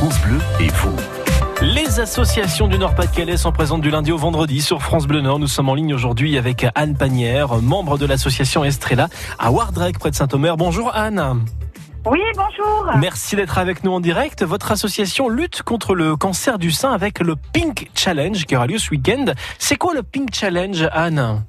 France Bleu et vous. Les associations du Nord-Pas-de-Calais sont présentes du lundi au vendredi sur France Bleu Nord. Nous sommes en ligne aujourd'hui avec Anne Panière, membre de l'association Estrella à Wardrec près de Saint-Omer. Bonjour Anne. Oui, bonjour. Merci d'être avec nous en direct. Votre association lutte contre le cancer du sein avec le Pink Challenge qui aura lieu ce week-end. C'est quoi le Pink Challenge, Anne?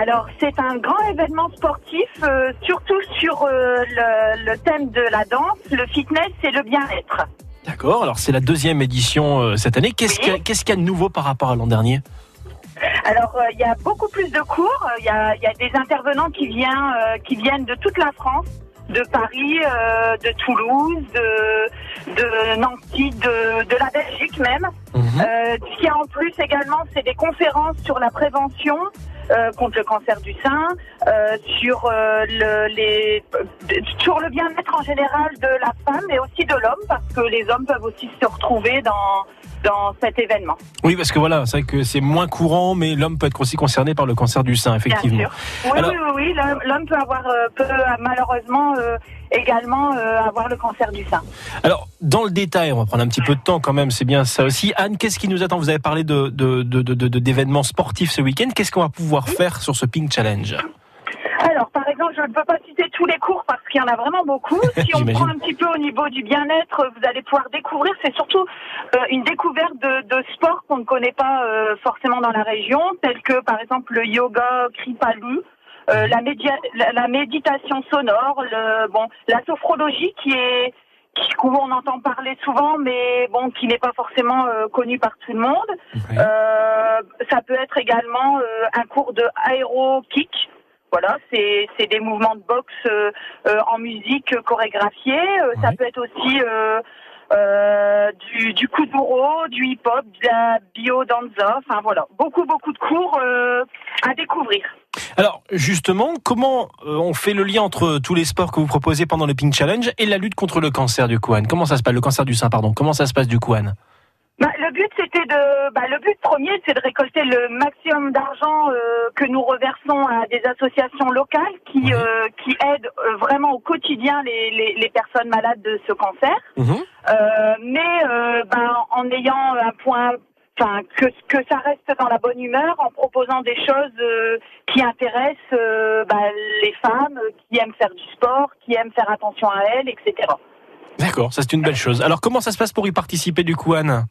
Alors, c'est un grand événement sportif, euh, surtout sur euh, le, le thème de la danse, le fitness et le bien-être. D'accord, alors c'est la deuxième édition euh, cette année. Qu'est-ce Oui. qu'il y, a- y de nouveau par rapport à l'an dernier? Alors, euh, il y a beaucoup plus de cours. Il y a, il y a des intervenants qui, viennent, euh, qui viennent de toute la France, de Paris, de Toulouse, de, de Nancy, de, de la Belgique même. Mhm. Ce qu'il y a en plus également, c'est des conférences sur la prévention euh, contre le cancer du sein, euh, sur euh, le, les, sur le bien-être en général de la femme, mais aussi de l'homme, parce que les hommes peuvent aussi se retrouver dans dans cet événement. Oui, parce que voilà, c'est vrai que c'est moins courant, mais l'homme peut être aussi concerné par le cancer du sein, effectivement. Bien sûr. Oui, Alors- oui, oui, oui, l'homme- peut avoir, peut malheureusement également avoir le cancer du sein. Alors, dans le détail, on va prendre un petit peu de temps quand même, c'est bien ça aussi. Anne, qu'est-ce qui nous attend? Vous avez parlé de, de, de, de- de- d'événements sportifs ce week-end. Qu'est-ce qu'on va pouvoir faire sur ce Pink Challenge Alors, par exemple, je ne peux pas citer tous les cours parce qu'il y en a vraiment beaucoup. Si on prend un petit peu au niveau du bien-être, vous allez pouvoir découvrir. C'est surtout euh, une découverte de, de sports qu'on ne connaît pas euh, forcément dans la région, tels que par exemple le yoga Kripalu. euh, la, la, la méditation sonore, le, bon, la sophrologie qui est qui, où on entend parler souvent, mais bon, qui n'est pas forcément euh, connue par tout le monde. Ouais. Euh, ça peut être également euh, un cours de aéro-kick. Voilà, c'est c'est des mouvements de boxe euh, euh, en musique chorégraphiés. Euh, Ça peut être aussi euh, euh, du, du kuduro, du hip-hop, de la biodanza. Enfin voilà, beaucoup beaucoup de cours euh, à découvrir. Alors, justement, comment euh, on fait le lien entre tous les sports que vous proposez pendant le Pink Challenge et la lutte contre le cancer du cou, Anne Comment ça se passe? Le cancer du sein, pardon. Comment ça se passe du coup, Anne Bah, le but c'était de, bah, le but premier c'est de récolter le maximum d'argent euh, que nous reversons à des associations locales qui Oui. euh, qui aident euh, vraiment au quotidien les, les, les personnes malades de ce cancer. Mhm. Mais ben, en ayant un point, enfin que que ça reste dans la bonne humeur, en proposant des choses euh, qui intéressent euh, ben, les femmes, euh, qui aiment faire du sport, qui aiment faire attention à elles, etc. D'accord, ça c'est une belle chose. Alors, comment ça se passe pour y participer du coup, Anne?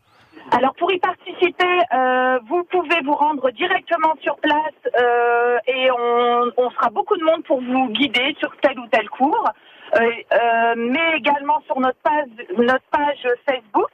Alors pour y participer, euh, vous pouvez vous rendre directement sur place euh, et on, on sera beaucoup de monde pour vous guider sur tel ou tel cours, euh, mais également sur notre page, notre page Facebook.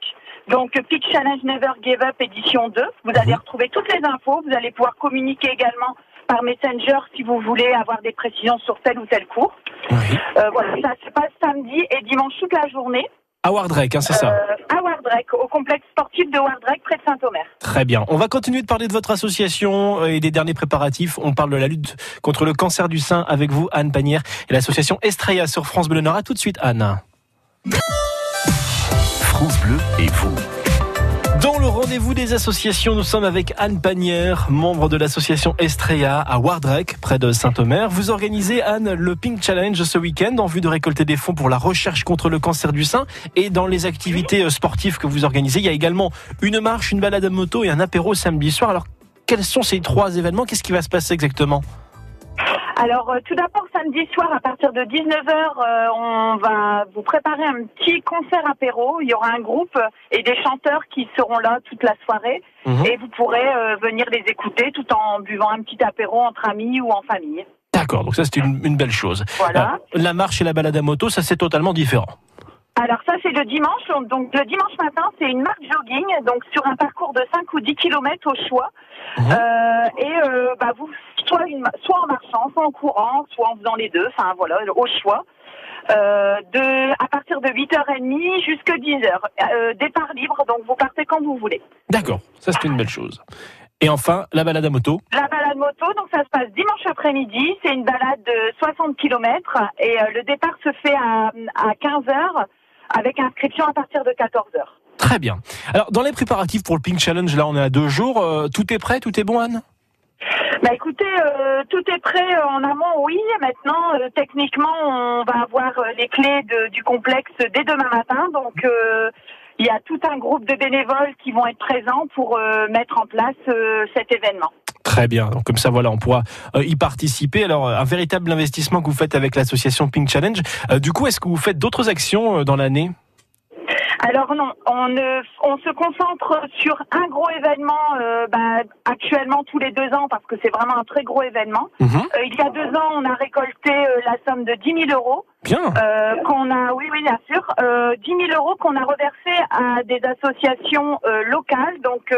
Donc Peak Challenge Never Give Up édition 2. Vous allez retrouver toutes les infos. Vous allez pouvoir communiquer également par Messenger si vous voulez avoir des précisions sur tel ou tel cours. Oui. Euh, voilà, ça se passe samedi et dimanche toute la journée À Wardrek, hein, c'est ça euh, à Wardrek, au complexe sportif de Wardrek près de Saint-Omer. Très bien. On va continuer de parler de votre association euh, et des derniers préparatifs. On parle de la lutte contre le cancer du sein avec vous, Anne Panière, et l'association Estrella sur France Bleu Nord. À tout de suite, Anne. Bleu et vous. Dans le rendez-vous des associations, nous sommes avec Anne Panière, membre de l'association Estrella à Wardrek, près de Saint-Omer. Vous organisez, Anne, le Pink Challenge ce week-end en vue de récolter des fonds pour la recherche contre le cancer du sein. Et dans les activités euh, sportives que vous organisez, il y a également une marche, une balade à moto et un apéro samedi soir. Alors, quels sont ces trois événements? Qu'est-ce qui va se passer exactement? Alors, euh, tout d'abord, samedi soir, à partir de 19h, on va vous préparer un petit concert apéro. Il y aura un groupe et des chanteurs qui seront là toute la soirée. Mhm. Et vous pourrez euh, venir les écouter tout en buvant un petit apéro entre amis ou en famille. D'accord, donc ça c'est une, une belle chose. Voilà. Euh, la marche et la balade à moto, ça c'est totalement différent. Alors ça, c'est le dimanche. Donc le dimanche matin, c'est une marche jogging, donc sur un parcours de 5 ou 10 kilomètres au choix. Mhm. Euh, et euh, bah, vous, soit, une, soit en marchant, soit en courant, soit en faisant les deux, enfin voilà, au choix. Euh, de, à partir de 8h30 jusqu'à 10h. Euh, départ libre, donc vous partez quand vous voulez. D'accord, ça c'est une belle chose. Et enfin, la balade à moto. La balade moto, donc ça se passe dimanche après-midi. C'est une balade de 60 km et le départ se fait à, à 15h avec inscription à partir de 14h. Très bien. Alors, dans les préparatifs pour le Pink Challenge, là, on est à deux jours. Euh, tout est prêt Tout est bon, Anne? Bah écoutez, euh, tout est prêt en amont, oui. Maintenant, euh, techniquement, on va avoir les clés de- du complexe dès demain matin. Donc, il y a tout un groupe de bénévoles qui vont être présents pour mettre en place cet événement. Très bien. Donc comme ça, voilà, on pourra euh, y participer. Alors, euh, un véritable investissement que vous faites avec l'association Pink Challenge. Euh, du coup, est-ce que vous faites d'autres actions dans l'année? Alors non, on, on se concentre sur un gros événement actuellement tous les deux ans parce que c'est vraiment un très gros événement. Mhm. Euh, il y a deux ans, on a récolté euh, la somme de 10 000 euros. Bien. Euh, qu'on a, oui, oui, bien sûr, euh, 10 000 euros qu'on a reversés à des associations euh, locales. Donc, euh,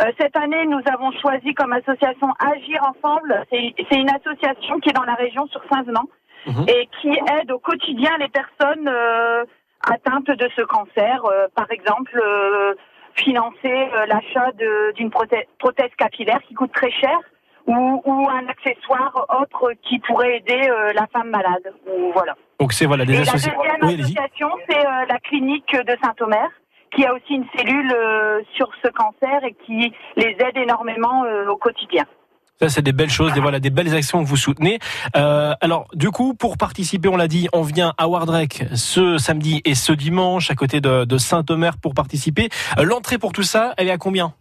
euh, cette année, nous avons choisi comme association Agir Ensemble. C'est une association qui est dans la région sur Saint-Venant Mhm. et qui aide au quotidien les personnes euh, atteintes de ce cancer. Euh, par exemple, euh, financer euh, l'achat de- d'une prothèse, prothèse capillaire qui coûte très cher. Ou, ou un accessoire autre qui pourrait aider euh, la femme malade. Ou voilà. Donc c'est voilà des la deuxième Oui, association, c'est euh, la clinique de Saint-Omer, qui a aussi une cellule sur ce cancer et qui les aide énormément au quotidien. Ça, c'est des belles choses, des, voilà, des belles actions que vous soutenez. Euh, alors, du coup, pour participer, on l'a dit, on vient à Wardrek ce samedi et ce dimanche à côté de, Saint-Omer pour participer. Euh, L'entrée pour tout ça, elle est à combien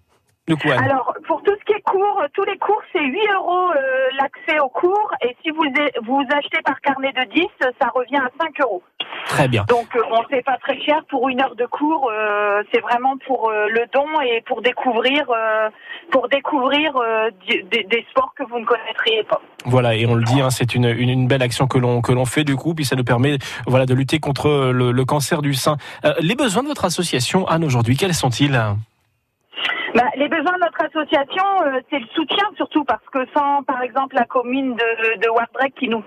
quoi Anne Alors, pour tout ce qui est cours, tous les cours, c'est 8 euros euh, l'accès aux cours. Et si vous, vous achetez par carnet de 10, ça revient à 5 euros. Très bien. Donc, euh, bon, c'est pas très cher pour une heure de cours. euh, c'est vraiment pour euh, le don et pour découvrir, euh, pour découvrir des, des sports que vous ne connaîtriez pas. Voilà, et on le dit, hein, c'est une, une, une belle action que l'on que l'on fait du coup, puis ça nous permet voilà de lutter contre le, le cancer du sein. Les besoins de votre association, Anne, aujourd'hui, quels sont-ils? Bah, les besoins de notre association, euh, c'est le soutien surtout parce que sans, par exemple, la commune de, de qui nous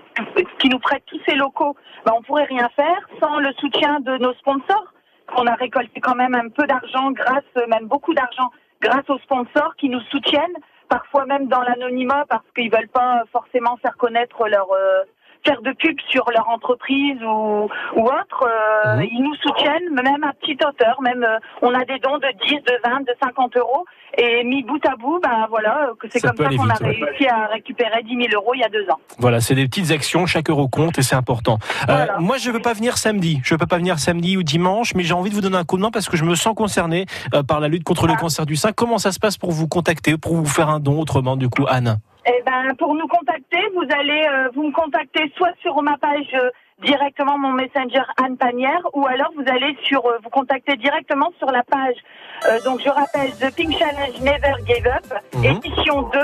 qui nous prête tous ses locaux, bah, on pourrait rien faire. Sans le soutien de nos sponsors, on a récolté quand même un peu d'argent grâce, même beaucoup d'argent, grâce aux sponsors qui nous soutiennent, parfois même dans l'anonymat parce qu'ils veulent pas forcément faire connaître leur euh, faire de pub sur leur entreprise ou, ou autre, euh, ils nous soutiennent, même à petite hauteur, même euh, on a des dons de 10, de 20, de 50 euros, et mis bout à bout, ben voilà, que c'est comme ça qu'on a ouais. réussi à récupérer 10 000 euros il y a deux ans. Voilà, c'est des petites actions, chaque euro compte et c'est important. Euh, moi, je veux pas venir samedi, je peux pas venir samedi ou dimanche, mais j'ai envie de vous donner un coup de main parce que je me sens concerné euh, par la lutte contre le Ah. cancer du sein. Comment ça se passe pour vous contacter, pour vous faire un don autrement, du coup, Anne? Eh ben, pour nous contacter, vous allez euh, vous me contacter soit sur ma page euh, directement mon messenger Anne Panière, ou alors vous allez sur euh, vous contacter directement sur la page. euh, donc je rappelle The Pink Challenge Never Gave Up, Mhm. édition 2.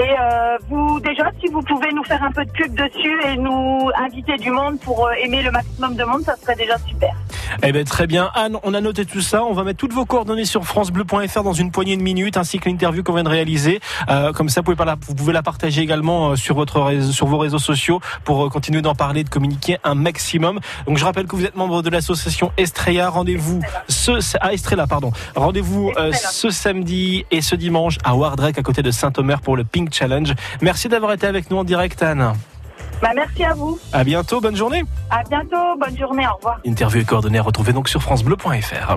Et euh, vous déjà, si vous pouvez nous faire un peu de pub dessus et nous inviter du monde pour aimer le maximum de monde, ça serait déjà super. Eh ben très bien, Anne, on a noté tout ça. On va mettre toutes vos coordonnées sur francebleu.fr dans une poignée de minutes, ainsi que l'interview qu'on vient de réaliser. Euh, comme ça, vous pouvez, pas la, vous pouvez la partager également euh, sur votre réseau, sur vos réseaux sociaux pour euh, continuer d'en parler, de communiquer un maximum. Donc je rappelle que vous êtes membre de l'association Estrella. Rendez-vous ce ah, Estrella, pardon. Rendez-vous euh, ce samedi et ce dimanche à Wardrek à côté de Saint-Omer pour le Pink Challenge. Merci d'avoir été avec nous en direct, Anne. Bah, merci à vous. À bientôt, bonne journée. À bientôt. Bonne journée. Au revoir. Interview et coordonnées à retrouver donc sur francebleu.fr.